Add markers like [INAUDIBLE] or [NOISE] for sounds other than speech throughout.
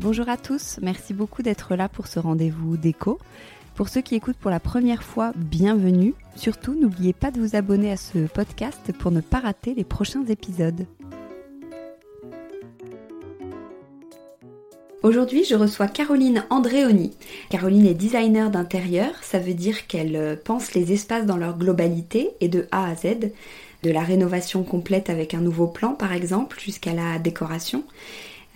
Bonjour à tous, merci beaucoup d'être là pour ce rendez-vous déco. Pour ceux qui écoutent pour la première fois, bienvenue. Surtout, n'oubliez pas de vous abonner à ce podcast pour ne pas rater les prochains épisodes. Aujourd'hui, je reçois Caroline Andréoni. Caroline est designer d'intérieur, ça veut dire qu'elle euh, pense les espaces dans leur globalité et de A à Z, de la rénovation complète avec un nouveau plan par exemple, jusqu'à la décoration.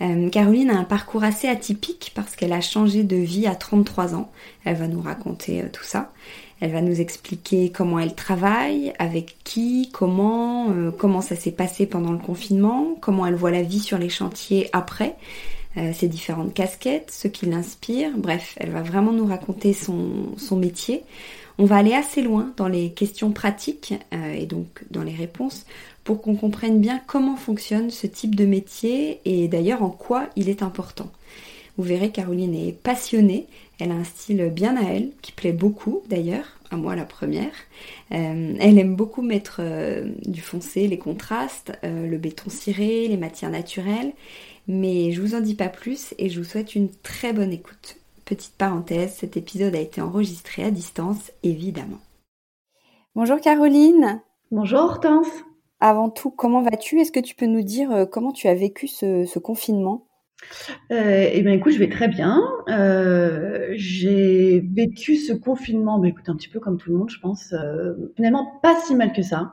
Euh, Caroline a un parcours assez atypique parce qu'elle a changé de vie à 33 ans. Elle va nous raconter euh, tout ça. Elle va nous expliquer comment elle travaille, avec qui, comment, euh, comment ça s'est passé pendant le confinement, comment elle voit la vie sur les chantiers après, ses différentes casquettes, ce qui l'inspire. Bref, elle va vraiment nous raconter son, son métier. On va aller assez loin dans les questions pratiques et donc dans les réponses pour qu'on comprenne bien comment fonctionne ce type de métier et d'ailleurs en quoi il est important. Vous verrez, Caroline est passionnée, elle a un style bien à elle, qui plaît beaucoup d'ailleurs, à moi la première. Euh, elle aime beaucoup mettre euh, du foncé, les contrastes, euh, le béton ciré, les matières naturelles, mais je vous en dis pas plus et je vous souhaite une très bonne écoute. Petite parenthèse, cet épisode a été enregistré à distance, évidemment. Bonjour Caroline. Bonjour Hortense. Avant tout, comment vas-tu? Est-ce que tu peux nous dire euh, comment tu as vécu ce, confinement? Euh, eh bien, écoute, je vais très bien. Euh, j'ai vécu ce confinement, bah, écoute, un petit peu comme tout le monde, je pense. finalement, pas si mal que ça.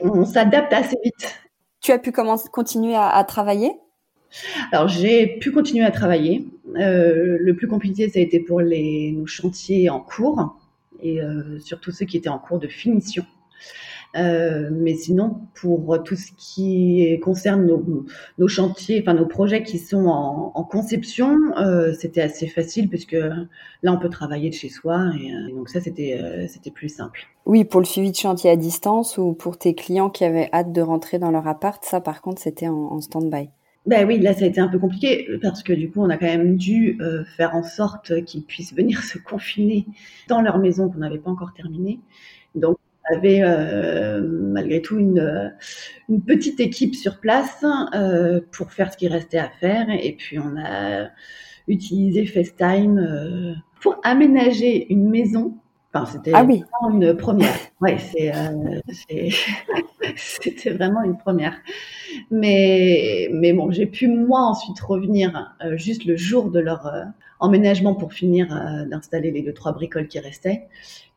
On s'adapte assez vite. Tu as pu commencer, continuer à, travailler? Alors, j'ai pu continuer à travailler. le plus compliqué, ça a été pour les, nos chantiers en cours et surtout ceux qui étaient en cours de finition. Euh, mais sinon, pour tout ce qui concerne nos, chantiers, enfin nos projets qui sont en, conception, euh, c'était assez facile puisque là, on peut travailler de chez soi et, euh, donc ça, c'était c'était plus simple. Oui, pour le suivi de chantier à distance ou pour tes clients qui avaient hâte de rentrer dans leur appart, ça, par contre, c'était en stand-by. Ben oui, là ça a été un peu compliqué parce que du coup on a quand même dû faire en sorte qu'ils puissent venir [LAUGHS] se confiner dans leur maison qu'on n'avait pas encore terminée. Donc avait euh, malgré tout une, une, petite équipe sur place euh, pour faire ce qui restait à faire. Et puis on a utilisé FaceTime euh, pour aménager une maison. Enfin, c'était ah oui. une première. Ouais, c'est, euh, [LAUGHS] c'était vraiment une première. Mais, mais bon, j'ai pu moi ensuite revenir euh, juste le jour de leur emménagement pour finir d'installer les deux trois bricoles qui restaient.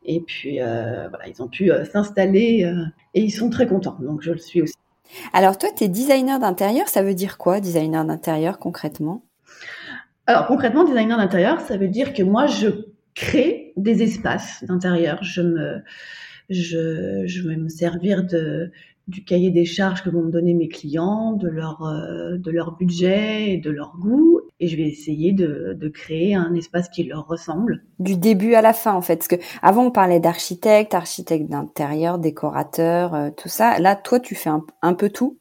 Et puis, euh, voilà, ils ont pu euh, s'installer euh, et ils sont très contents. Donc, je le suis aussi. Alors, toi, tu es designer d'intérieur. Ça veut dire quoi, designer d'intérieur, concrètement? Alors, concrètement, designer d'intérieur, ça veut dire que moi, je crée des espaces d'intérieur. Je me, je, je vais me servir de, du cahier des charges que vont me donner mes clients, de leur, euh, de leur budget et de leur goût. Et je vais essayer de, de, créer un espace qui leur ressemble. Du début à la fin, en fait. Parce que avant, on parlait d'architecte, architecte d'intérieur, décorateur, euh, tout ça. Là, toi, tu fais un, un peu tout?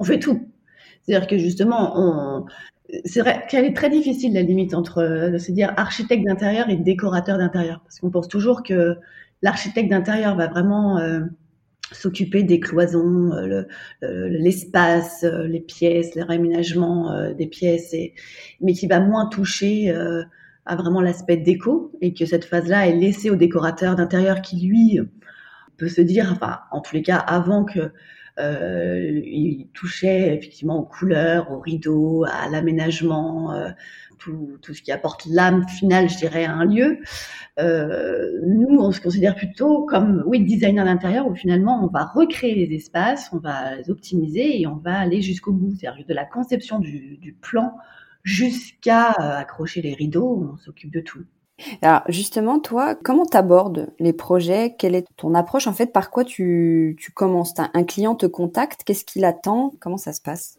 On fait tout. C'est-à-dire que justement, on, c'est vrai qu'elle est très difficile la limite entre, euh, se dire architecte d'intérieur et décorateur d'intérieur, parce qu'on pense toujours que l'architecte d'intérieur va vraiment euh, s'occuper des cloisons, euh, l'espace, les pièces, les réaménagements des pièces, et, mais qui va moins toucher à vraiment l'aspect déco, et que cette phase-là est laissée au décorateur d'intérieur qui lui peut se dire, enfin, en tous les cas, avant que euh, il touchait effectivement aux couleurs, aux rideaux, à l'aménagement, euh, tout, tout, ce qui apporte l'âme finale, je dirais, à un lieu. Euh, nous, on se considère plutôt comme, oui, designer d'intérieur, où finalement, on va recréer les espaces, on va les optimiser et on va aller jusqu'au bout, c'est-à-dire de la conception du, du plan jusqu'à euh, accrocher les rideaux, on s'occupe de tout. Alors justement, toi, comment t'abordes les projets? Quelle est ton approche En fait, par quoi tu, commences? Un client te contacte, qu'est-ce qu'il attend? Comment ça se passe?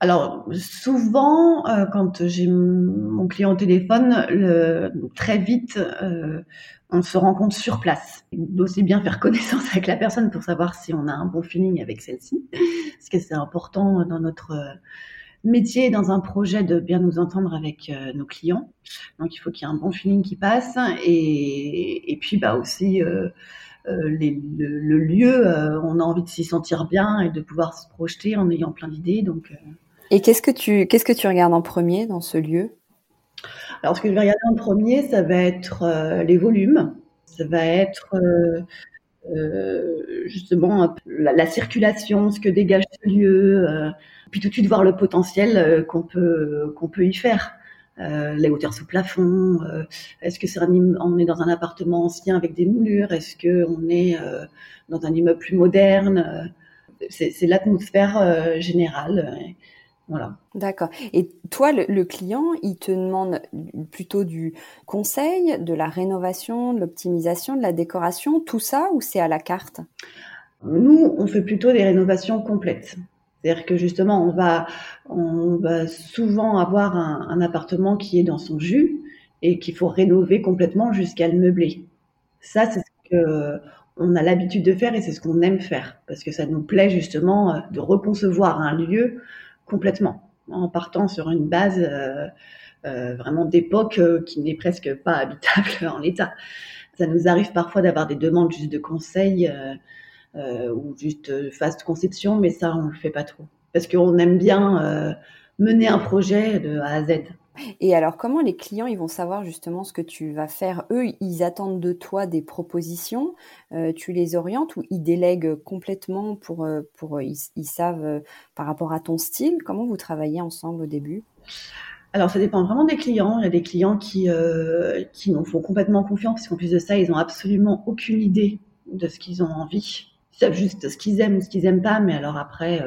Alors souvent, euh, quand j'ai mon client au téléphone, très vite, euh, on se rencontre sur place. D'aussi bien faire [LAUGHS] connaissance avec la personne pour savoir si on a un bon feeling avec celle-ci, parce que c'est important dans notre métier dans un projet de bien nous entendre avec euh, nos clients. Donc il faut qu'il y ait un bon feeling qui passe et, et puis bah aussi euh, euh les, le, lieu, on a envie de s'y sentir bien et de pouvoir se projeter en ayant plein d'idées. Donc et qu'est-ce que tu qu'est-ce que tu regardes en premier dans ce lieu? Alors ce que je vais regarder en premier, ça va être les volumes, ça va être justement la, la, circulation, ce que dégage ce lieu, puis tout de suite voir le potentiel euh, qu'on peut qu'on peut y faire. Euh, les hauteurs sous plafond, est-ce que c'est on est dans un appartement ancien avec des moulures, est-ce que on est dans un immeuble plus moderne, c'est l'atmosphère générale. Voilà. D'accord. Et toi, le, client, il te demande plutôt du conseil, de la rénovation, de l'optimisation, de la décoration, tout ça, ou c'est à la carte? Nous, on fait plutôt des rénovations complètes. C'est-à-dire que justement, on va, on va souvent avoir un, appartement qui est dans son jus et qu'il faut rénover complètement jusqu'à le meubler. Ça, c'est ce que on a l'habitude de faire et c'est ce qu'on aime faire parce que ça nous plaît justement de reconcevoir un lieu complètement, en partant sur une base euh, euh, vraiment d'époque euh, qui n'est presque pas habitable [LAUGHS] en l'état. Ça nous arrive parfois d'avoir des demandes juste de conseils ou juste phase de conception, mais ça, on le fait pas trop. Parce qu'on aime bien mener un projet de A à Z. Et alors, comment les clients ils vont savoir justement ce que tu vas faire? Eux, ils attendent de toi des propositions, euh, tu les orientes ou ils délèguent complètement pour, euh, pour ils, savent euh, par rapport à ton style? Comment vous travaillez ensemble au début? Alors, ça dépend vraiment des clients. Il y a des clients qui, qui nous font complètement confiance, parce qu'en plus de ça, ils n'ont absolument aucune idée de ce qu'ils ont envie. Savent juste ce qu'ils aiment ou ce qu'ils aiment pas, mais alors après,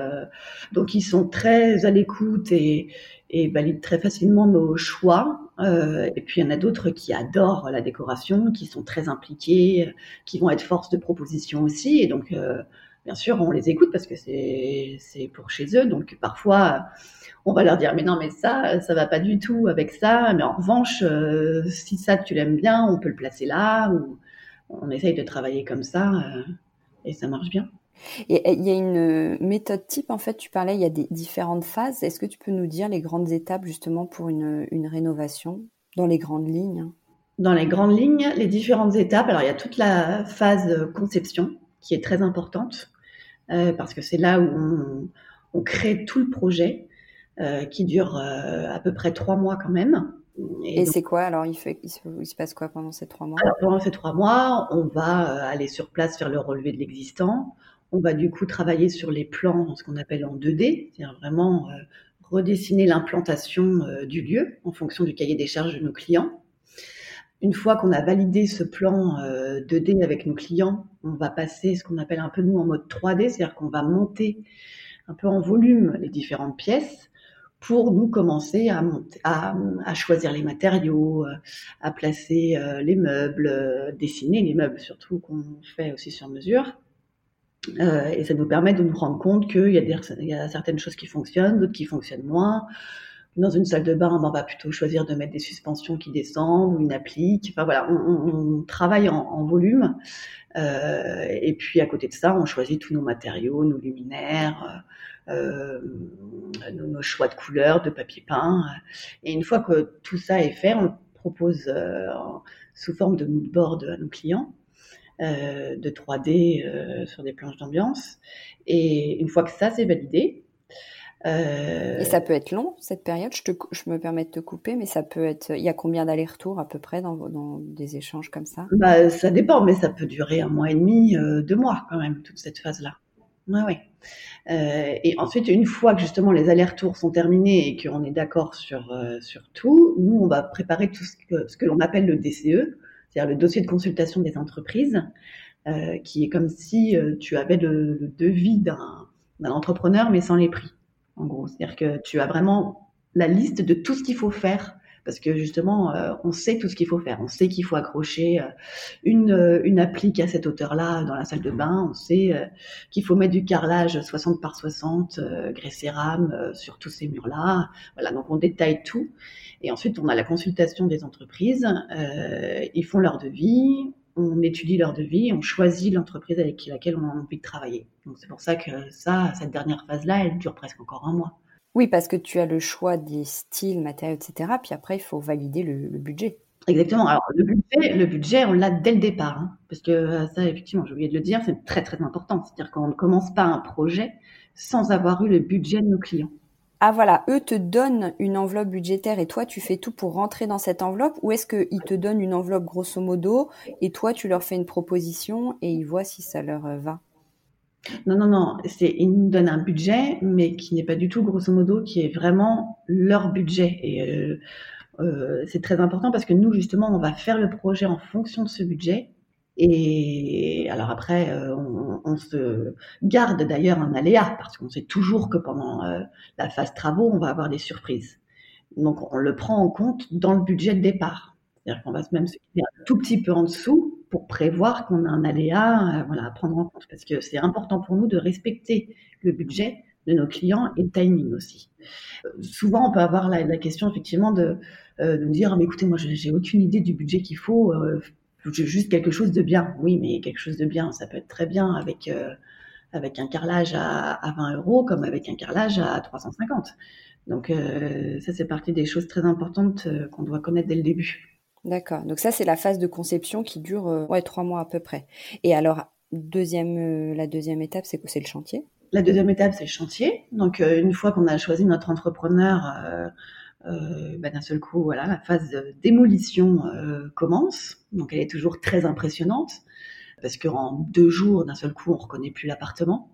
donc ils sont très à l'écoute et, et valide très facilement nos choix. Euh, et puis il y en a d'autres qui adorent la décoration, qui sont très impliqués, qui vont être force de proposition aussi. Et donc, euh, bien sûr, on les écoute parce que c'est pour chez eux. Donc parfois, on va leur dire mais non mais ça, ça va pas du tout avec ça. Mais en revanche, euh, si ça tu l'aimes bien, on peut le placer là. Ou on essaye de travailler comme ça euh, et ça marche bien. Et il y a une méthode type, en fait, tu parlais, il y a des différentes phases. Est-ce que tu peux nous dire les grandes étapes justement pour une, une rénovation, dans les grandes lignes? Dans les grandes lignes, les différentes étapes, alors il y a toute la phase conception qui est très importante, euh, parce que c'est là où on, on, crée tout le projet, euh, qui dure euh, à peu près trois mois quand même. Et, Et c'est quoi alors il, fait, il se, il, se, passe quoi pendant ces trois mois? Alors, Pendant ces trois mois, on va euh, aller sur place faire le relevé de l'existant, on va du coup travailler sur les plans, ce qu'on appelle en 2D, c'est-à-dire vraiment euh, redessiner l'implantation euh, du lieu en fonction du cahier des charges de nos clients. Une fois qu'on a validé ce plan 2D euh, avec nos clients, on va passer ce qu'on appelle un peu nous en mode 3D, c'est-à-dire qu'on va monter un peu en volume les différentes pièces pour nous commencer à, choisir les matériaux, à placer les meubles, dessiner les meubles surtout qu'on fait aussi sur mesure. Euh, et ça nous permet de nous rendre compte qu'il y, a certaines choses qui fonctionnent, d'autres qui fonctionnent moins. Dans une salle de bain, on va plutôt choisir de mettre des suspensions qui descendent ou une applique. Enfin voilà, on, travaille en, volume. Euh, et puis à côté de ça, on choisit tous nos matériaux, nos luminaires, euh, nos, nos, choix de couleurs, de papier peint. Et une fois que tout ça est fait, on propose euh, sous forme de mood board à nos clients. Euh, de 3D euh, sur des planches d'ambiance. Et une fois que ça c'est validé, euh... Et ça peut être long cette période. Je, te, je, me permets de te couper, mais ça peut être. Il y a combien d'allers-retours à peu près dans, dans, des échanges comme ça? Bah, Ça dépend, mais ça peut durer un mois et demi, euh, deux mois quand même toute cette phase-là. Ouais, ouais. Euh, et ensuite, une fois que justement les allers-retours sont terminés et qu'on est d'accord sur euh, sur tout, nous on va préparer tout ce que, ce que l'on appelle le DCE, c'est-à-dire le dossier de consultation des entreprises, euh, qui est comme si euh, tu avais le, le devis d'un entrepreneur, mais sans les prix, en gros. C'est-à-dire que tu as vraiment la liste de tout ce qu'il faut faire parce que justement, euh, on sait tout ce qu'il faut faire. On sait qu'il faut accrocher euh, une, euh, une applique à cette hauteur-là dans la salle de bain. On sait euh, qu'il faut mettre du carrelage 60 par 60 grès cérame sur tous ces murs-là. Voilà, donc on détaille tout. Et ensuite, on a la consultation des entreprises. ils font leur devis. On étudie leur devis, on choisit l'entreprise avec laquelle on a envie de travailler. Donc c'est pour ça que ça, cette dernière phase-là, elle dure presque encore un mois. Oui, parce que tu as le choix des styles, matériaux, etc. Puis après, il faut valider le, le budget. Exactement. Alors le budget, le budget, on l'a dès le départ, hein, parce que euh, ça, effectivement, j'ai oublié de le dire, c'est très très important. C'est-à-dire qu'on ne commence pas un projet sans avoir eu le budget de nos clients. Ah voilà, eux te donnent une enveloppe budgétaire et toi tu fais tout pour rentrer dans cette enveloppe ou est-ce qu'ils te donnent une enveloppe grosso modo et toi tu leur fais une proposition et ils voient si ça leur va? Non, non, non. C'est, ils nous donnent un budget, mais qui n'est pas du tout, grosso modo, qui est vraiment leur budget. Et euh, euh, c'est très important parce que nous, justement, on va faire le projet en fonction de ce budget. Et alors après, euh, on, on, se garde d'ailleurs un aléa parce qu'on sait toujours que pendant euh, la phase travaux, on va avoir des surprises. Donc, on le prend en compte dans le budget de départ. C'est-à-dire qu'on va même se mettre un tout petit peu en dessous pour prévoir qu'on a un aléa euh, voilà, à prendre en compte. Parce que c'est important pour nous de respecter le budget de nos clients et le timing aussi. Euh, souvent, on peut avoir la, question effectivement de, euh, de me dire, mais écoutez, moi, j'ai aucune idée du budget qu'il faut. Juste quelque chose de bien. Oui, mais quelque chose de bien, ça peut être très bien avec avec un carrelage à, à 20 euros comme avec un carrelage à 350. Donc ça, c'est partie des choses très importantes qu'on doit connaître dès le début. D'accord. Donc ça, c'est la phase de conception qui dure euh, ouais, trois mois à peu près. Et alors, deuxième, euh, la deuxième étape, c'est quoi? C'est le chantier? La deuxième étape, c'est le chantier. Donc, euh, une fois qu'on a choisi notre entrepreneur, euh, bah, d'un seul coup, voilà, la phase de démolition commence. Donc, elle est toujours très impressionnante parce qu'en deux jours, d'un seul coup, on reconnaît plus l'appartement.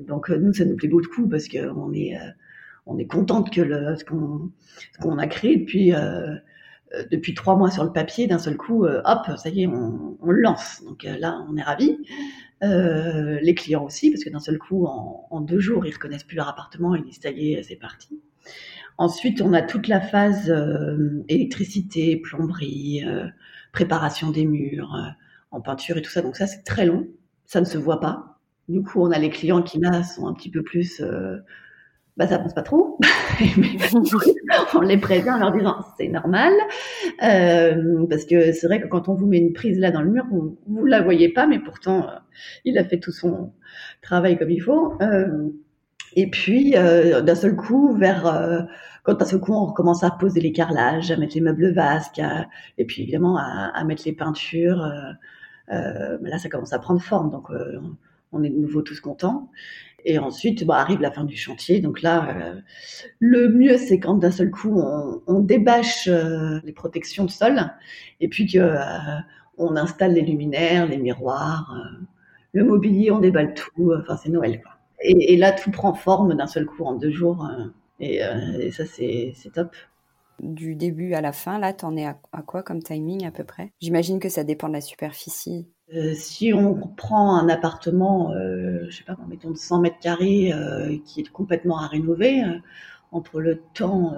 Donc, nous, ça nous plaît beaucoup parce qu'on est, on est contente que le, ce qu'on qu'on a créé depuis depuis trois mois sur le papier, d'un seul coup, euh, hop, ça y est, on, le lance. Donc euh, là, on est ravis. Euh, les clients aussi, parce que d'un seul coup, en, deux jours, ils reconnaissent plus leur appartement, ils disent ça y est, c'est parti. Ensuite, on a toute la phase électricité, plomberie, préparation des murs, en peinture et tout ça. Donc ça, c'est très long. Ça ne se voit pas. Du coup, on a les clients qui là sont un petit peu plus bah, ça pense pas trop. [LAUGHS] [LAUGHS] on les prévient en leur disant c'est normal. Euh, parce que c'est vrai que quand on vous met une prise là dans le mur, vous, vous la voyez pas, mais pourtant, euh, il a fait tout son travail comme il faut. Euh, et puis, d'un seul coup, vers quand d'un seul coup on recommence à poser les carrelages, à mettre les meubles vasques, et puis évidemment à, à mettre les peintures, là ça commence à prendre forme. Donc on est de nouveau tous contents. Et ensuite, bah, arrive la fin du chantier. Donc là, euh, le mieux, c'est quand d'un seul coup, on, on débâche euh, les protections de sol et puis que euh, on installe les luminaires, les miroirs, le mobilier, on déballe tout. Enfin, c'est Noël, quoi. Et, là, tout prend forme d'un seul coup en deux jours. Et, ça, c'est top. Du début à la fin, là, t'en es à quoi comme timing à peu près? J'imagine que ça dépend de la superficie euh, si on prend un appartement, euh, je sais pas, mettons de 100 mètres carrés, euh, qui est complètement à rénover, euh, entre le temps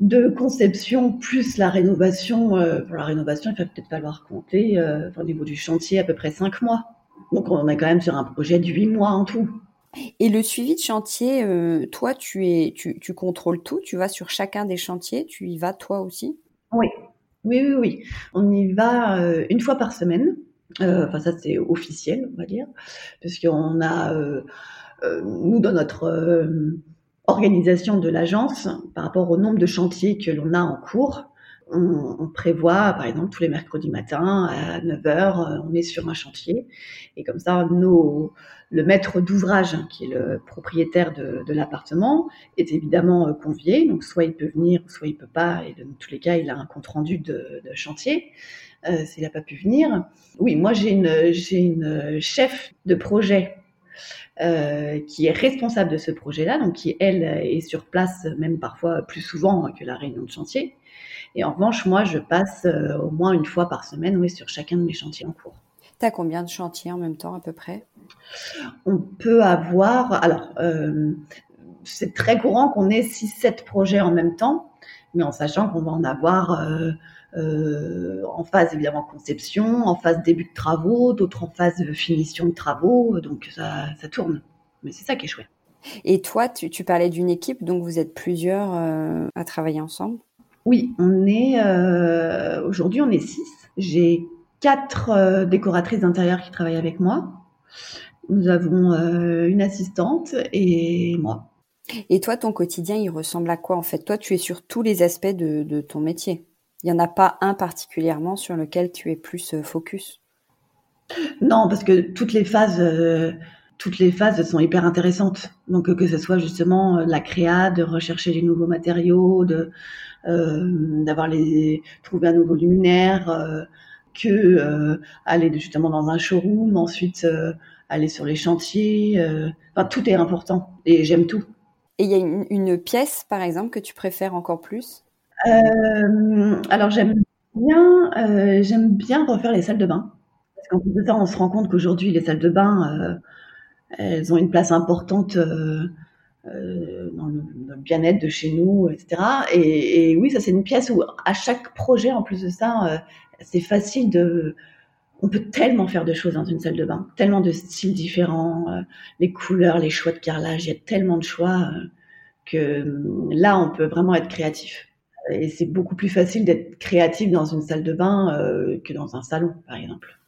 de conception plus la rénovation. pour la rénovation, il va peut-être falloir compter au niveau du chantier à peu près cinq mois. Donc on est quand même sur un projet de huit mois en tout. Et le suivi de chantier, toi, tu, es, tu, tu contrôles tout, tu vas sur chacun des chantiers, tu y vas toi aussi? Oui, oui, oui, oui. On y va une fois par semaine. Euh, enfin, ça c'est officiel, on va dire, parce qu'on a, euh, euh, nous dans notre organisation de l'agence, par rapport au nombre de chantiers que l'on a en cours, on, on, prévoit, par exemple, tous les mercredis matins à 9h, on est sur un chantier. Et comme ça, nos, le maître d'ouvrage, qui est le propriétaire de, de l'appartement, est évidemment convié. Donc, soit il peut venir, soit il peut pas. Et dans tous les cas, il a un compte rendu de, de chantier. Euh, s'il n'a pas pu venir. Oui, moi j'ai une, une chef de projet euh, qui est responsable de ce projet-là, donc qui elle est sur place même parfois plus souvent que la réunion de chantier. Et en revanche, moi je passe euh, au moins une fois par semaine oui, sur chacun de mes chantiers en cours. Tu as combien de chantiers en même temps à peu près? On peut avoir, alors euh, c'est très courant qu'on ait 6-7 projets en même temps, mais en sachant qu'on va en avoir euh, euh, en phase évidemment conception, en phase début de travaux, d'autres en phase finition de travaux, donc ça, ça tourne. Mais c'est ça qui est chouette. Et toi, tu, tu parlais d'une équipe, donc vous êtes plusieurs euh, à travailler ensemble? Oui, on est euh, aujourd'hui on est six. J'ai quatre euh, décoratrices d'intérieur qui travaillent avec moi. Nous avons euh, une assistante et moi. Et toi, ton quotidien, il ressemble à quoi en fait? Toi, tu es sur tous les aspects de, de ton métier. Il n'y en a pas un particulièrement sur lequel tu es plus focus? Non, parce que toutes les phases, toutes les phases sont hyper intéressantes. Donc que ce soit justement la créa, de rechercher des nouveaux matériaux, de d'avoir les trouver un nouveau luminaire, que aller justement dans un showroom, ensuite aller sur les chantiers. enfin, tout est important et j'aime tout. Et il y a une pièce, par exemple, que tu préfères encore plus? Euh, alors j'aime bien, euh, j'aime bien refaire les salles de bain. Parce qu'en plus de ça, on se rend compte qu'aujourd'hui, les salles de bain, euh, elles ont une place importante euh, euh, dans le, bien-être de chez nous, etc. Et, oui, ça c'est une pièce où à chaque projet, en plus de ça, euh, c'est facile de... On peut tellement faire de choses dans une salle de bain, tellement de styles différents, euh, les couleurs, les choix de carrelage, il y a tellement de choix que là, on peut vraiment être créatif et c'est beaucoup plus facile d'être créatif dans une salle de bain que dans un salon, par exemple.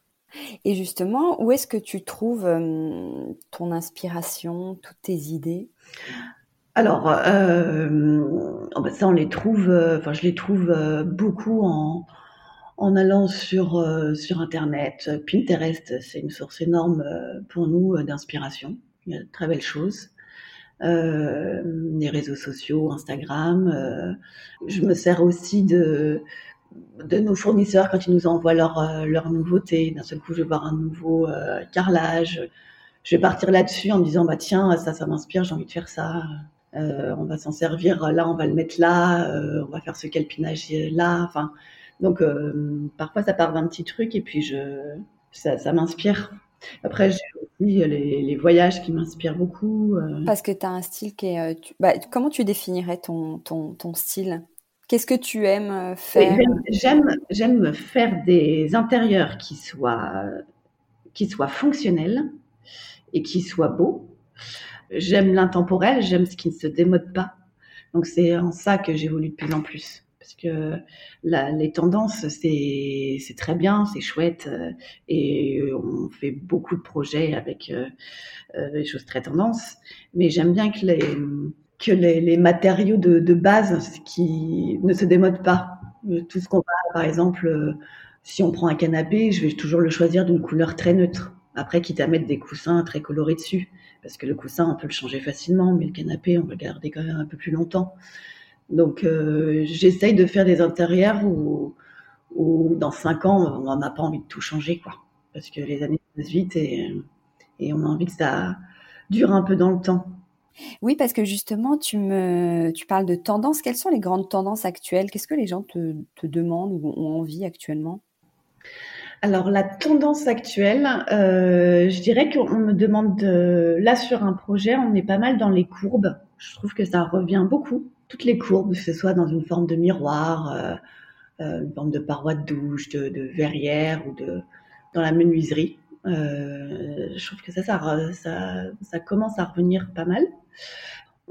Et justement, où est-ce que tu trouves euh, ton inspiration, toutes tes idées? Alors, euh, ça, on les trouve, euh, enfin, je les trouve euh, beaucoup en, allant sur, sur Internet. Pinterest, c'est une source énorme pour nous d'inspiration. Il y a de très belles choses les réseaux sociaux, Instagram. Je me sers aussi de de nos fournisseurs quand ils nous envoient leurs leur nouveautés. D'un seul coup, je vais voir un nouveau carrelage. Je vais partir là-dessus en me disant bah tiens ça ça m'inspire, j'ai envie de faire ça. Euh, on va s'en servir là, on va le mettre là, euh, on va faire ce calpinage là. Enfin donc euh, parfois ça part d'un petit truc et puis je ça, ça m'inspire. Après, j'ai aussi les, les, voyages qui m'inspirent beaucoup. Parce que tu as un style qui est... Tu... Bah, comment tu définirais ton, ton, ton style? Qu'est-ce que tu aimes faire? J'aime j'aime faire des intérieurs qui soient, qui soient fonctionnels et qui soient beaux. J'aime l'intemporel, j'aime ce qui ne se démode pas. Donc c'est en ça que j'évolue de plus en plus parce que les tendances, c'est, très bien, c'est chouette, euh, et on fait beaucoup de projets avec euh, euh, des choses très tendances, mais j'aime bien que les, que les, les matériaux de, de, base qui ne se démodent pas. Tout ce qu'on va, par exemple, si on prend un canapé, je vais toujours le choisir d'une couleur très neutre. Après, quitte à mettre des coussins très colorés dessus, parce que le coussin, on peut le changer facilement, mais le canapé, on va le garder quand même un peu plus longtemps. Donc, euh, j'essaye de faire des intérieurs où, où dans cinq ans, on n'a pas envie de tout changer, quoi. Parce que les années passent vite et, et on a envie que ça dure un peu dans le temps. Oui, parce que justement, tu me, tu parles de tendances. Quelles sont les grandes tendances actuelles? Qu'est-ce que les gens te, te demandent ou ont envie actuellement? Alors la tendance actuelle, euh, je dirais qu'on me demande de, là sur un projet, on est pas mal dans les courbes Je trouve que ça revient beaucoup. Toutes les courbes, que ce soit dans une forme de miroir, une forme de paroi de douche, de, verrière ou de dans la menuiserie. je trouve que ça, ça commence à revenir pas mal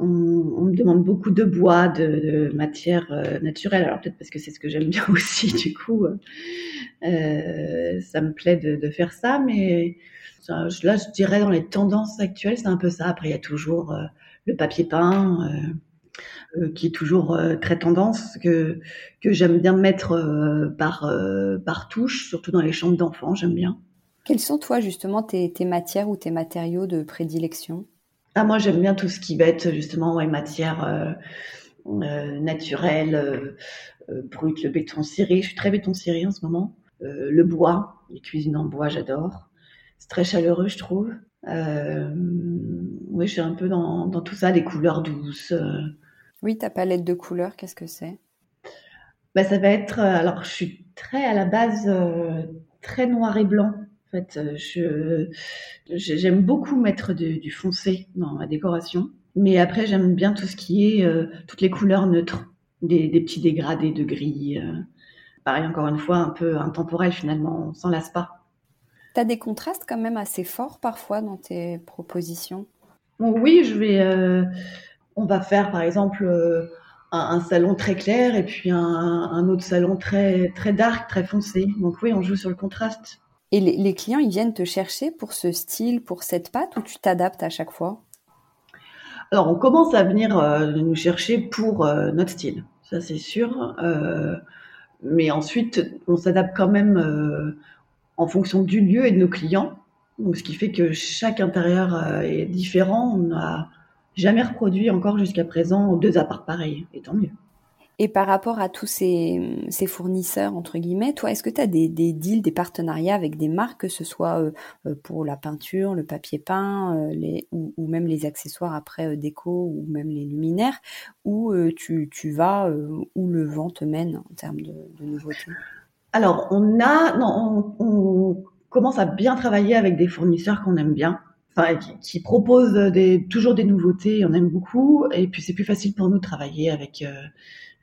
on, me demande beaucoup de bois, de, matière euh, naturelle. Alors peut-être parce que c'est ce que j'aime bien [LAUGHS] aussi, du coup, euh, ça me plaît de, faire ça. Mais là, je dirais dans les tendances actuelles, c'est un peu ça. Après, il y a toujours euh, le papier peint. qui est toujours très tendance, que, j'aime bien mettre par, touche, surtout dans les chambres d'enfants, j'aime bien. Quels sont, toi, justement, tes matières ou tes matériaux de prédilection? Ah, moi, j'aime bien tout ce qui va être justement ouais, matière euh, euh, naturelle, euh, euh, brute, le béton ciré. Je suis très béton ciré en ce moment. Euh, le bois, les cuisines en bois, j'adore. C'est très chaleureux, je trouve. oui, je suis un peu dans, dans tout ça, des couleurs douces. Oui, ta palette de couleurs, qu'est-ce que c'est? Bah, Ça va être. alors, je suis très à la base très noir et blanc. En fait, euh, je, j'aime beaucoup mettre du foncé dans ma décoration, mais après j'aime bien tout ce qui est euh, toutes les couleurs neutres, des, petits dégradés de gris. Euh. pareil, encore une fois, un peu intemporel finalement, on s'en lasse pas. Tu as des contrastes quand même assez forts parfois dans tes propositions? oui, je vais. on va faire par exemple un, salon très clair et puis un, un, autre salon très très dark, très foncé. Donc oui, on joue sur le contraste. Et les, clients, ils viennent te chercher pour ce style, pour cette pâte, ou tu t'adaptes à chaque fois? Alors, on commence à venir euh, nous chercher pour euh, notre style, ça c'est sûr. Euh, mais ensuite, on s'adapte quand même en fonction du lieu et de nos clients. Ce qui fait que chaque intérieur est différent. On n'a jamais reproduit encore jusqu'à présent deux apparts pareils, et tant mieux. Et par rapport à tous ces, fournisseurs, entre guillemets, toi, est-ce que tu as des, deals, des partenariats avec des marques, que ce soit euh, euh, pour la peinture, le papier peint, euh, les, ou, même les accessoires après déco, ou même les luminaires, où tu, vas où le vent te mène en termes de, nouveautés? Alors, on a, on, commence à bien travailler avec des fournisseurs qu'on aime bien. Enfin, qui, proposent des, toujours des nouveautés, on aime beaucoup, et puis c'est plus facile pour nous de travailler avec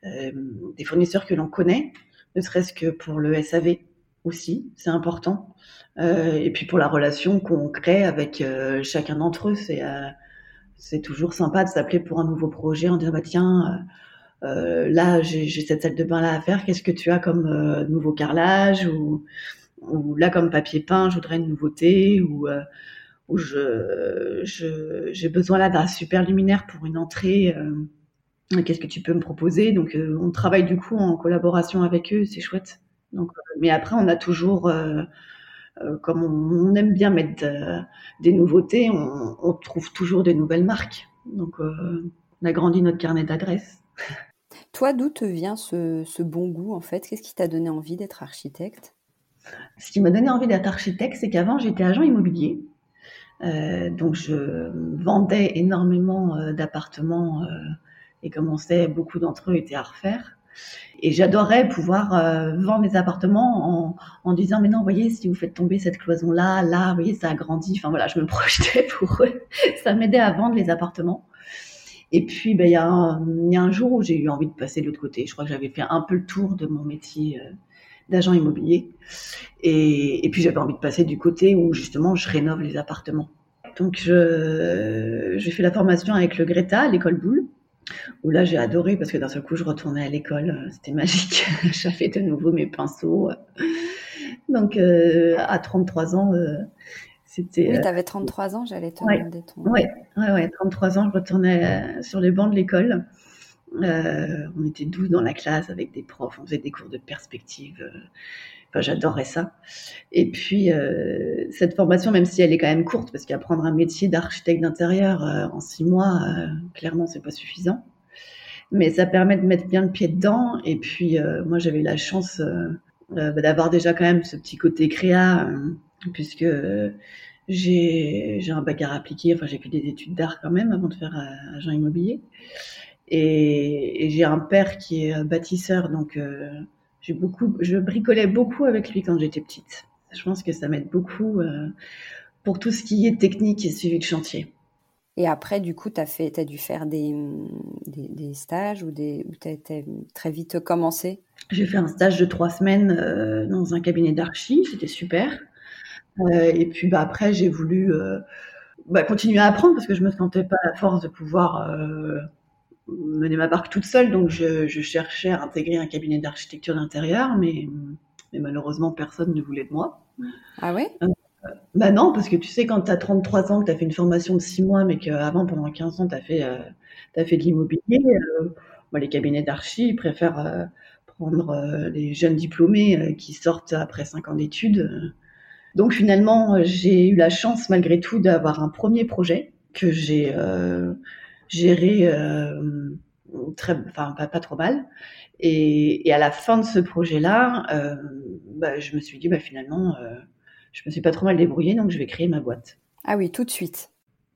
des fournisseurs que l'on connaît, ne serait-ce que pour le SAV aussi, c'est important. Euh, et puis pour la relation qu'on crée avec euh, chacun d'entre eux, c'est toujours sympa de s'appeler pour un nouveau projet en disant bah tiens euh, là j'ai cette salle de bain là à faire qu'est-ce que tu as comme nouveau carrelage ou, là comme papier peint je voudrais une nouveauté ou ou je j'ai besoin là d'un super luminaire pour une entrée qu'est-ce que tu peux me proposer? Donc, euh, on travaille du coup en collaboration avec eux, c'est chouette. Donc, euh, mais après, on a toujours, euh, comme on, aime bien mettre des nouveautés, on, trouve toujours des nouvelles marques. Donc, on a grandi notre carnet d'adresses. [LAUGHS] Toi, d'où te vient ce, ce, bon goût en fait? Qu'est-ce qui t'a donné envie d'être architecte? Ce qui m'a donné envie d'être architecte, c'est qu'avant, j'étais agent immobilier. Donc, je vendais énormément d'appartements et comme on sait, beaucoup d'entre eux étaient à refaire. Et j'adorerais pouvoir euh, vendre mes appartements en, disant mais non, voyez, si vous faites tomber cette cloison là, là, voyez, ça a grandi. Enfin voilà, je me [LAUGHS] projetais pour eux. ça m'aidait à vendre les appartements. Et puis, ben, il y, a un, y a un jour où j'ai eu envie de passer de l'autre côté. Je crois que j'avais fait un peu le tour de mon métier euh, d'agent immobilier. Et, et puis, j'avais envie de passer du côté où justement je rénove les appartements. Donc, j'ai fait la formation avec le Greta, l'école Boule où là j'ai adoré parce que d'un seul coup je retournais à l'école, euh, c'était magique. [LAUGHS] J'avais de nouveau mes pinceaux. Donc euh, à 33 ans, euh, c'était. Oui, tu avais 33 ans, j'allais te demander ton. Oui, ouais, ouais, 33 ans, je retournais sur les bancs de l'école. on était 12 dans la classe avec des profs, on faisait des cours de perspective. Enfin, j'adorais ça. Et puis, cette formation, même si elle est quand même courte, parce qu'apprendre un métier d'architecte d'intérieur en six mois, clairement, c'est pas suffisant mais ça permet de mettre bien le pied dedans. Et puis, euh, moi, j'avais la chance euh, euh, d'avoir déjà quand même ce petit côté créa, puisque j'ai j'ai un bac à appliquer. Enfin, j'ai fait des études d'art quand même avant de faire agent immobilier. Et, et j'ai un père qui est bâtisseur, donc j'ai beaucoup, je bricolais beaucoup avec lui quand j'étais petite. Je pense que ça m'aide beaucoup pour tout ce qui est technique et suivi de chantier. Et après, du coup, tu as, as dû faire des, des, stages ou, tu as, très vite commencé? J'ai fait un stage de trois semaines euh, dans un cabinet d'archi, c'était super. Euh, et puis bah, après, j'ai voulu euh, bah, continuer à apprendre parce que je me sentais pas à la force de pouvoir mener ma barque toute seule. Donc je, je cherchais à intégrer un cabinet d'architecture d'intérieur, mais, mais malheureusement, personne ne voulait de moi. Ah ouais? Bah non, parce que tu sais, quand tu as 33 ans, que tu as fait une formation de 6 mois, mais qu'avant, pendant 15 ans, tu as fait, euh, fait de l'immobilier, euh, les cabinets d'archi préfèrent euh, prendre les jeunes diplômés qui sortent après 5 ans d'études. Donc finalement, j'ai eu la chance, malgré tout, d'avoir un premier projet que j'ai géré très, enfin, pas, pas, trop mal. Et, et, à la fin de ce projet-là, bah, je me suis dit, bah, finalement je me suis pas trop mal débrouillée, donc je vais créer ma boîte. Ah oui, tout de suite.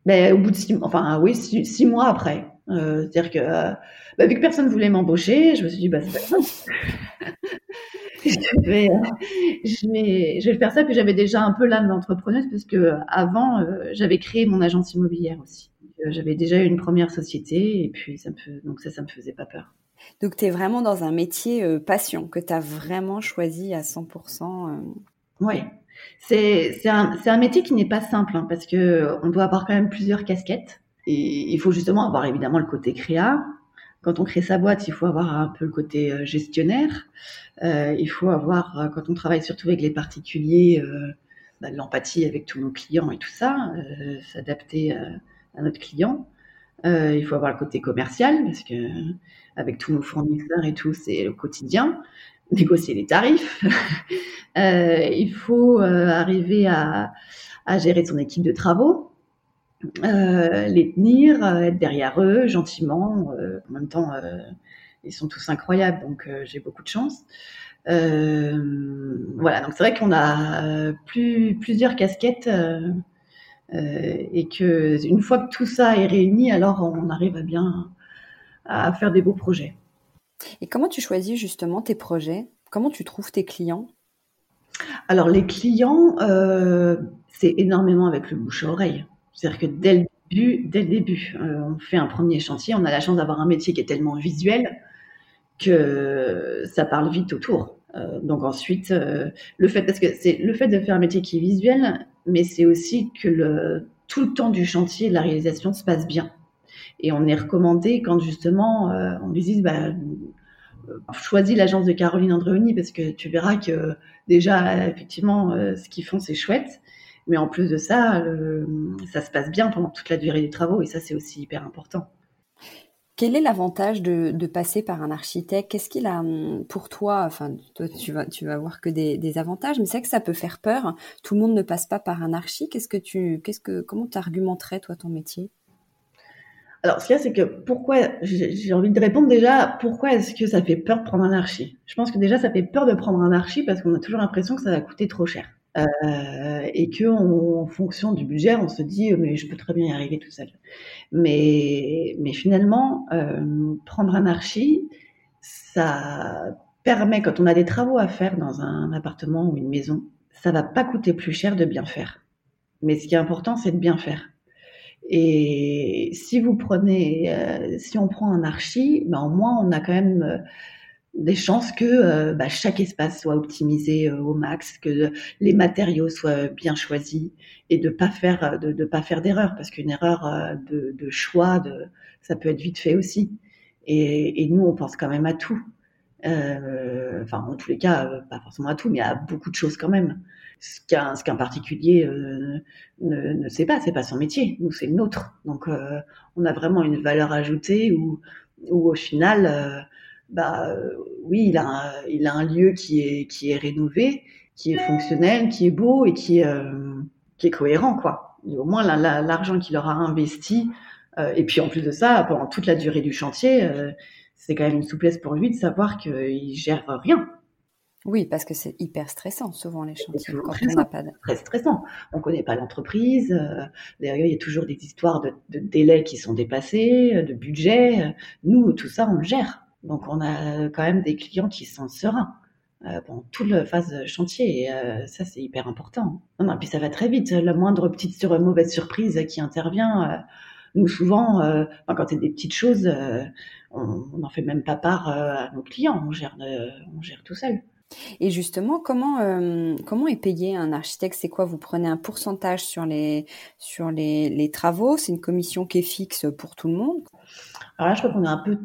Ben, au bout de six, enfin oui, six, mois après. Euh, c'est-à-dire que euh, bah, vu que personne voulait m'embaucher, je me suis dit bah c'est pas [LAUGHS] je, vais, euh, je, vais, je vais faire ça. Puis j'avais déjà un peu l'âme d'entrepreneuse parce que avant j'avais créé mon agence immobilière aussi. J'avais déjà eu une première société et puis ça me donc ça ça me faisait pas peur. Donc tu es vraiment dans un métier passion que tu as vraiment choisi à 100%. Oui, c'est un, un, métier qui n'est pas simple hein, parce que on doit avoir quand même plusieurs casquettes. Et il faut justement avoir évidemment le côté créa. Quand on crée sa boîte, il faut avoir un peu le côté euh, gestionnaire. Euh, il faut avoir, euh, quand on travaille surtout avec les particuliers, euh, bah, l'empathie avec tous nos clients et tout ça, euh, s'adapter à notre client. il faut avoir le côté commercial parce que avec tous nos fournisseurs et tout, c'est le quotidien négocier les tarifs. [LAUGHS] euh, il faut euh, arriver à, gérer son équipe de travaux, euh, les tenir, euh, être derrière eux gentiment. Euh, en même temps, ils sont tous incroyables, donc j'ai beaucoup de chance. voilà, donc c'est vrai qu'on a plus, plusieurs casquettes. Et que une fois que tout ça est réuni, alors on arrive à bien à faire des beaux projets. Et comment tu choisis justement tes projets? Comment tu trouves tes clients? Alors les clients, euh, c'est énormément avec le bouche à oreille. C'est-à-dire que dès le début, dès le début euh, on fait un premier chantier, on a la chance d'avoir un métier qui est tellement visuel que ça parle vite autour. Euh, donc ensuite, le fait parce que c'est le fait de faire un métier qui est visuel, mais c'est aussi que tout le temps du chantier, la réalisation se passe bien. Et on est recommandé quand justement on nous dit bah, euh, choisis l'agence de Caroline Andréoni parce que tu verras que déjà effectivement euh, ce qu'ils font c'est chouette mais en plus de ça ça se passe bien pendant toute la durée des travaux et ça c'est aussi hyper important. Quel est l'avantage de, passer par un architecte? Qu'est-ce qu'il a hum, pour toi? Enfin, toi, tu vas, tu vas voir que des, avantages, mais c'est que ça peut faire peur. Tout le monde ne passe pas par un archi. Qu'est-ce que tu, qu'est-ce que, comment tu argumenterais toi ton métier? Alors, ce qu'il y a, c'est que pourquoi, j'ai envie de répondre déjà, pourquoi est-ce que ça fait peur de prendre un archi? Je pense que déjà, ça fait peur de prendre un archi parce qu'on a toujours l'impression que ça va coûter trop cher. Euh, et que en fonction du budget, on se dit, mais je peux très bien y arriver tout seul. Mais, mais finalement, euh, prendre un archi, ça permet, quand on a des travaux à faire dans un appartement ou une maison, ça va pas coûter plus cher de bien faire. Mais ce qui est important, c'est de bien faire. Et si vous prenez, euh, si on prend un archi, ben au moins on a quand même euh, des chances que euh, bah, chaque espace soit optimisé au max, que les matériaux soient bien choisis et de pas faire de, de pas faire d'erreur parce qu'une erreur de, choix, ça peut être vite fait aussi. Et, nous on pense quand même à tout. enfin en tous les cas pas forcément à tout, mais à beaucoup de choses quand même ce qu'un particulier euh, ne, ne sait pas, c'est pas son métier. Nous, c'est le nôtre. Donc, euh, on a vraiment une valeur ajoutée où, où au final, euh, bah oui, il a un, il a un lieu qui est qui est rénové, qui est fonctionnel, qui est beau et qui qui est cohérent, quoi. au moins, l'argent qu'il aura investi, et puis en plus de ça, pendant toute la durée du chantier, c'est quand même une souplesse pour lui de savoir qu'il gère rien. Oui, parce que c'est hyper stressant, souvent, les chantiers, quand on n'a pas de... Très stressant. On ne connaît pas l'entreprise. Euh, d'ailleurs, il y a toujours des histoires de, délais qui sont dépassés, euh, de budget. Nous, tout ça, on le gère. Donc, on a quand même des clients qui sont sereins euh, pendant toute la phase chantier. Et ça, c'est hyper important. Non, non, puis ça va très vite. La moindre petite sur mauvaise surprise qui intervient, nous, souvent, quand c'est des petites choses, on n'en fait même pas part à nos clients. On gère, on gère tout seul. Et justement, comment comment est payé un architecte? C'est quoi? Vous prenez un pourcentage sur les sur les, les travaux? C'est une commission qui est fixe pour tout le monde? Alors là, je crois qu'on est un peu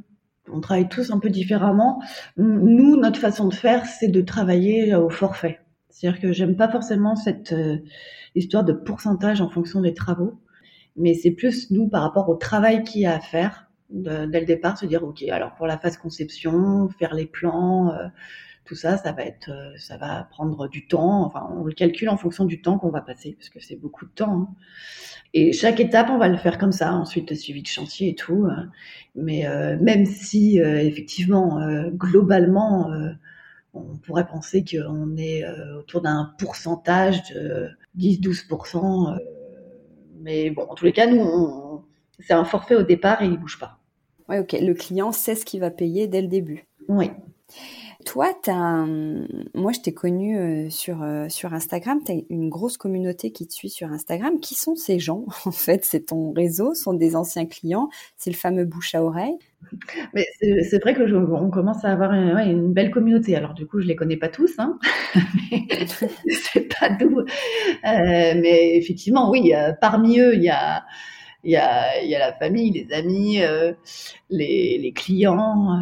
on travaille tous un peu différemment. Nous, notre façon de faire, c'est de travailler au forfait. C'est-à-dire que j'aime pas forcément cette euh, histoire de pourcentage en fonction des travaux, mais c'est plus nous par rapport au travail qu'il y a à faire dès le départ, se dire ok, alors pour la phase conception, faire les plans, euh, tout ça, ça va être, euh, ça va prendre du temps. Enfin, on le calcule en fonction du temps qu'on va passer, parce que c'est beaucoup de temps. Hein. Et chaque étape, on va le faire comme ça. Ensuite, le suivi de chantier et tout. Euh. Mais euh, même si, effectivement, globalement, on pourrait penser qu'on est autour d'un pourcentage de 10-12%. mais bon, en tous les cas, nous, c'est un forfait au départ et il bouge pas. Oui, ok. Le client sait ce qu'il va payer dès le début. Oui. Toi, as moi, je t'ai connu euh, sur, euh, sur Instagram. Tu as une grosse communauté qui te suit sur Instagram. Qui sont ces gens [LAUGHS] En fait, c'est ton réseau, sont des anciens clients? C'est le fameux bouche à oreille? Mais c'est vrai que on commence à avoir une, belle communauté. Alors du coup, je les connais pas tous, hein. [LAUGHS] [LAUGHS] c'est pas d'où. Euh, mais effectivement, oui, parmi eux, il y a il y a, y a la famille, les amis, les, les clients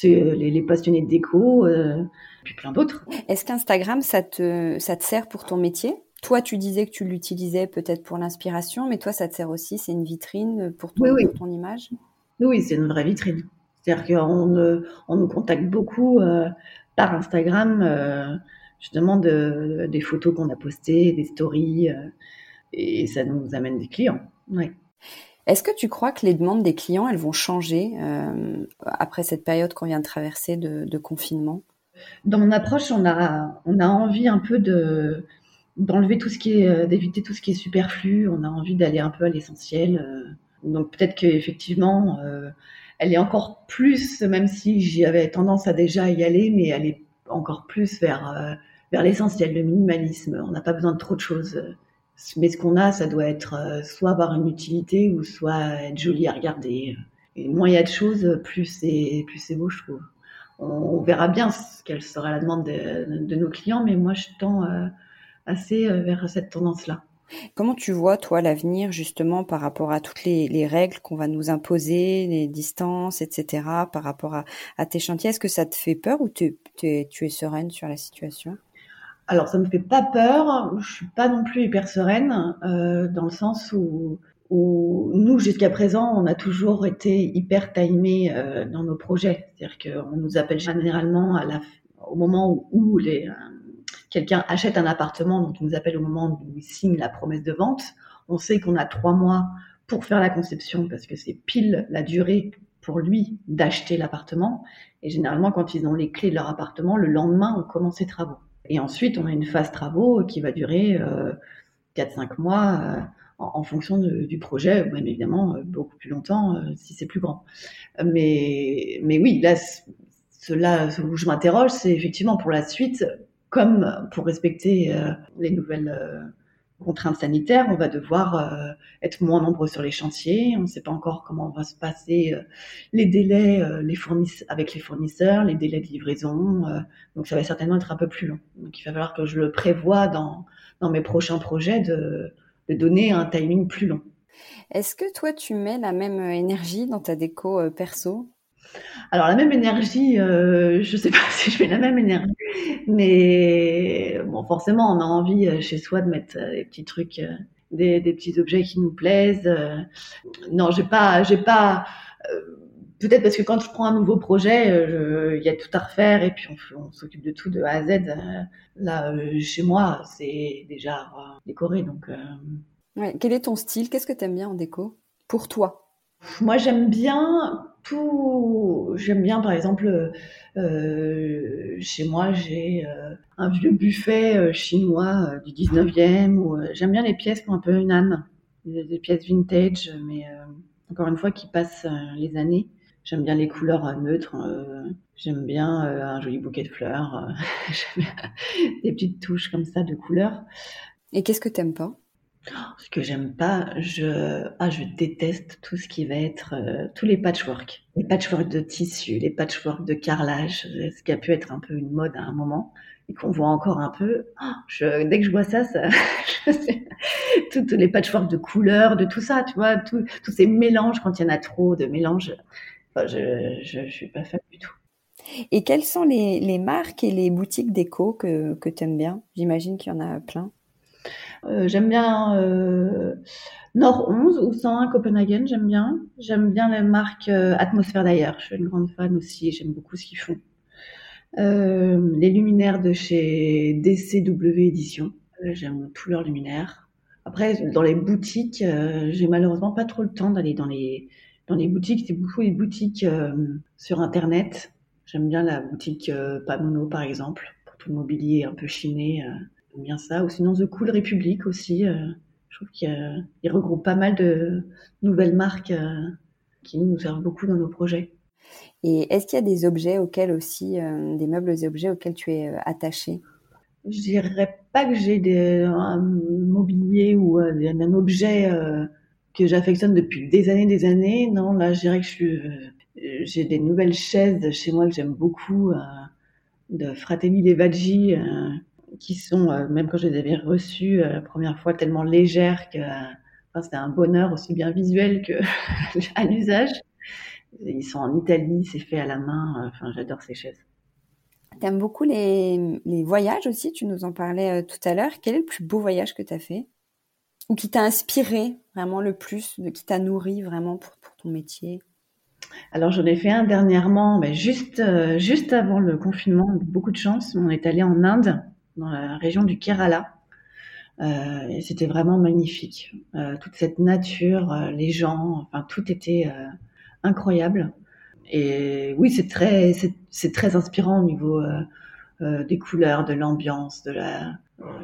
c'est euh, les, passionnés de déco, euh, puis plein d'autres. Est-ce qu'Instagram, ça te, ça te sert pour ton métier? Toi, tu disais que tu l'utilisais peut-être pour l'inspiration, mais toi, ça te sert aussi, c'est une vitrine pour ton, ton image? Oui, c'est une vraie vitrine. C'est-à-dire qu'on on nous contacte beaucoup euh, par Instagram, justement, de, des photos qu'on a postées, des stories, et ça nous amène des clients. Ouais. Est-ce que tu crois que les demandes des clients, elles vont changer euh, après cette période qu'on vient de traverser de, confinement? Dans mon approche, on a, on a envie un peu de d'enlever tout ce qui est, euh, d'éviter tout ce qui est superflu. On a envie d'aller un peu à l'essentiel. Euh. Donc peut-être qu'effectivement, elle est encore plus, même si j'avais tendance à déjà y aller, mais elle est encore plus vers vers l'essentiel, le minimalisme. On n'a pas besoin de trop de choses mais ce qu'on a, ça doit être euh, soit avoir une utilité ou soit être joli à regarder. Et moins il y a de choses, plus c'est plus c'est beau, je trouve. On, verra bien quelle sera la demande de, nos clients, mais moi je tends euh, assez euh, vers cette tendance-là. Comment tu vois, toi, l'avenir, justement, par rapport à toutes les, règles qu'on va nous imposer, les distances, etc., par rapport à, tes chantiers? Est-ce que ça te fait peur ou tu es sereine sur la situation? Alors, ça me fait pas peur. Je suis pas non plus hyper sereine euh, dans le sens où, où nous, jusqu'à présent, on a toujours été hyper timés euh, dans nos projets. C'est-à-dire qu'on nous appelle généralement à la, au moment où, euh, quelqu'un achète un appartement, donc il nous appelle au moment où il signe la promesse de vente. On sait qu'on a trois mois pour faire la conception parce que c'est pile la durée pour lui d'acheter l'appartement. Et généralement, quand ils ont les clés de leur appartement, le lendemain, on commence les travaux. Et ensuite, on a une phase travaux qui va durer euh, 4-5 mois euh, en, fonction du projet, bien évidemment euh, beaucoup plus longtemps euh, si c'est plus grand. Mais, mais oui, là, cela où je m'interroge, c'est effectivement pour la suite, comme pour respecter les nouvelles contraintes sanitaires, on va devoir euh, être moins nombreux sur les chantiers. On ne sait pas encore comment va se passer euh, les délais euh, les avec les fournisseurs, les délais de livraison. donc ça va certainement être un peu plus long. Donc il va falloir que je le prévoie dans, mes prochains projets de donner un timing plus long. Est-ce que toi tu mets la même énergie dans ta déco perso? Alors la même énergie, euh, je sais pas [LAUGHS] si je mets la même énergie, mais forcément on a envie euh, chez soi de mettre euh, des petits trucs, des, petits objets qui nous plaisent. non, j'ai pas, j'ai pas. Peut-être parce que quand je prends un nouveau projet, il y a tout à refaire et puis on, s'occupe de tout de A à Z. Là, chez moi, c'est déjà décoré, donc. Quel est ton style? Qu'est-ce que tu aimes bien en déco? Pour toi? Moi, j'aime bien tout. J'aime bien, par exemple, euh, chez moi, j'ai euh, un vieux buffet euh, chinois du 19e. Ou j'aime bien les pièces ont un peu une âme, des, pièces vintage, mais encore une fois qui passent les années. J'aime bien les couleurs neutres. j'aime bien un joli bouquet de fleurs. [LAUGHS] j'aime bien des petites touches comme ça de couleurs. Et qu'est-ce que t'aimes pas? Ce que j'aime pas, je, ah, je déteste tout ce qui va être euh, tous les patchwork, les patchwork de tissu, les patchwork de carrelage, ce qui a pu être un peu une mode à un moment et qu'on voit encore un peu. Je, dès que je vois ça, ça [LAUGHS] toutes les patchwork de couleurs, de tout ça, tu vois, tous ces mélanges quand il y en a trop de mélanges. Je, je, suis pas fan du tout. Et quelles sont les, les marques et les boutiques déco que, que tu aimes bien? J'imagine qu'il y en a plein. Euh, j'aime bien euh, Nord 11 ou 101 Copenhagen, j'aime bien. J'aime bien la marque euh, Atmosphère d'ailleurs. Je suis une grande fan aussi, j'aime beaucoup ce qu'ils font. les luminaires de chez DCW Édition, j'aime tous leurs luminaires. Après, dans les boutiques, j'ai malheureusement pas trop le temps d'aller dans les dans les boutiques. C'est beaucoup les boutiques sur Internet. J'aime bien la boutique Pamono par exemple pour tout le mobilier un peu chiné bien ça. Ou sinon The Cool Republic aussi. Euh, je trouve qu'il regroupe pas mal de nouvelles marques euh, qui nous servent beaucoup dans nos projets. Et est-ce qu'il y a des objets auxquels aussi, euh, des meubles et objets auxquels tu es attaché? Je dirais pas que j'ai un mobilier ou un objet que j'affectionne depuis des années, des années. Non, là, je dirais que j'ai des nouvelles chaises chez moi que j'aime beaucoup, de Fratelli Levaggi, qui sont, euh, même quand je les avais reçues euh, la première fois, tellement légères que enfin, c'était un bonheur aussi bien visuel que [LAUGHS] à l'usage. Ils sont en Italie, c'est fait à la main. Euh, enfin, j'adore ces chaises. T'aimes beaucoup les, les, voyages aussi, tu nous en parlais tout à l'heure. Quel est le plus beau voyage que tu as fait? Ou qui t'a inspiré vraiment le plus, de, qui t'a nourri vraiment pour, pour ton métier? Alors j'en ai fait un dernièrement, mais juste, juste avant le confinement, beaucoup de chance. On est allé en Inde dans la région du Kerala. Euh, c'était vraiment magnifique. Euh, toute cette nature, euh, les gens, enfin tout était incroyable. Et oui, c'est très, c'est très inspirant au niveau des couleurs, de l'ambiance, de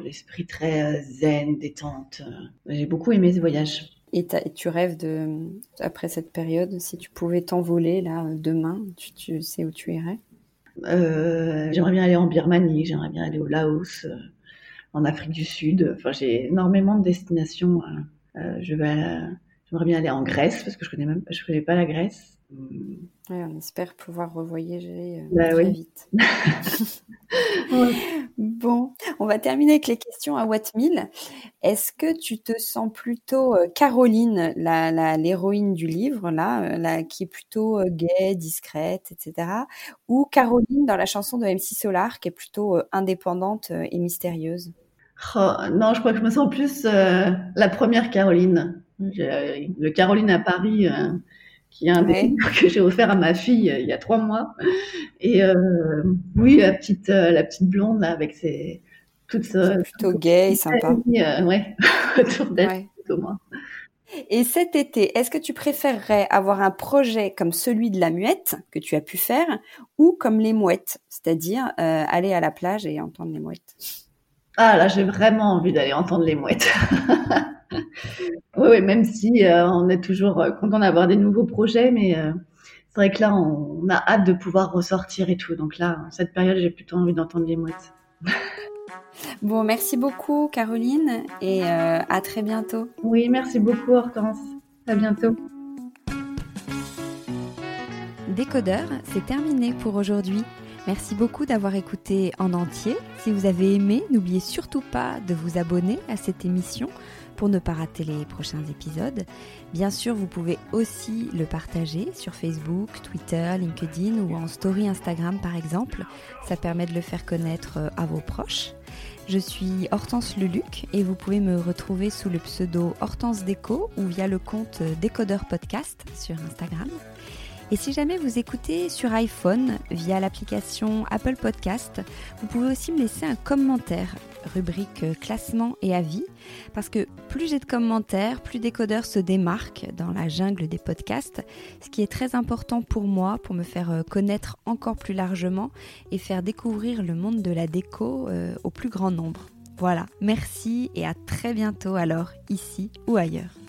l'esprit très zen, détente. J'ai beaucoup aimé ce voyage. Et, tu rêves de, après cette période, si tu pouvais t'envoler là demain, tu sais où tu irais? Euh, j'aimerais bien aller en Birmanie, j'aimerais bien aller au Laos, euh, en Afrique du Sud. Enfin, j'ai énormément de destinations. Euh, je vais, j'aimerais bien aller en Grèce parce que je connais même, je connais pas la Grèce. On espère pouvoir revoyager bah très vite. [LAUGHS] [LAUGHS] Bon, on va terminer avec les questions à Wattmill. Est-ce que tu te sens plutôt Caroline, la, l'héroïne du livre, là, la, qui est plutôt gaie, discrète, etc. Ou Caroline dans la chanson de MC Solar, qui est plutôt indépendante et mystérieuse? Oh, Non, je crois que je me sens plus la première Caroline. Le Caroline à Paris qui est un des que j'ai offert à ma fille euh, il y a trois mois. Et euh, oui, la petite, euh, la petite blonde là, avec ses toutes plutôt gay sympa. ouais, [LAUGHS] autour d'elle, plutôt moi. Et cet été, est-ce que tu préférerais avoir un projet comme celui de la muette que tu as pu faire ou comme les mouettes, c'est-à-dire aller à la plage et entendre les mouettes? Ah là, j'ai vraiment envie d'aller entendre les mouettes. [LAUGHS] oui, même si euh, on est toujours euh, content d'avoir des nouveaux projets, mais euh, c'est vrai que là, on, a hâte de pouvoir ressortir et tout. Donc là, cette période, j'ai plutôt envie d'entendre les mouettes. [LAUGHS] bon, merci beaucoup, Caroline, et à très bientôt. Oui, merci beaucoup, Hortense. À bientôt. Décodeur, c'est terminé pour aujourd'hui. Merci beaucoup d'avoir écouté en entier. Si vous avez aimé, n'oubliez surtout pas de vous abonner à cette émission pour ne pas rater les prochains épisodes. Bien sûr, vous pouvez aussi le partager sur Facebook, Twitter, LinkedIn ou en story Instagram par exemple. Ça permet de le faire connaître euh, à vos proches. Je suis Hortense Luluc et vous pouvez me retrouver sous le pseudo Hortense Déco ou via le compte Décodeur Podcast sur Instagram. Et si jamais vous écoutez sur iPhone via l'application Apple Podcast, vous pouvez aussi me laisser un commentaire, rubrique classement et avis, parce que plus j'ai de commentaires, plus Décodeur se démarque dans la jungle des podcasts, ce qui est très important pour moi, pour me faire euh, connaître encore plus largement et faire découvrir le monde de la déco euh, au plus grand nombre. Voilà, merci et à très bientôt alors, ici ou ailleurs.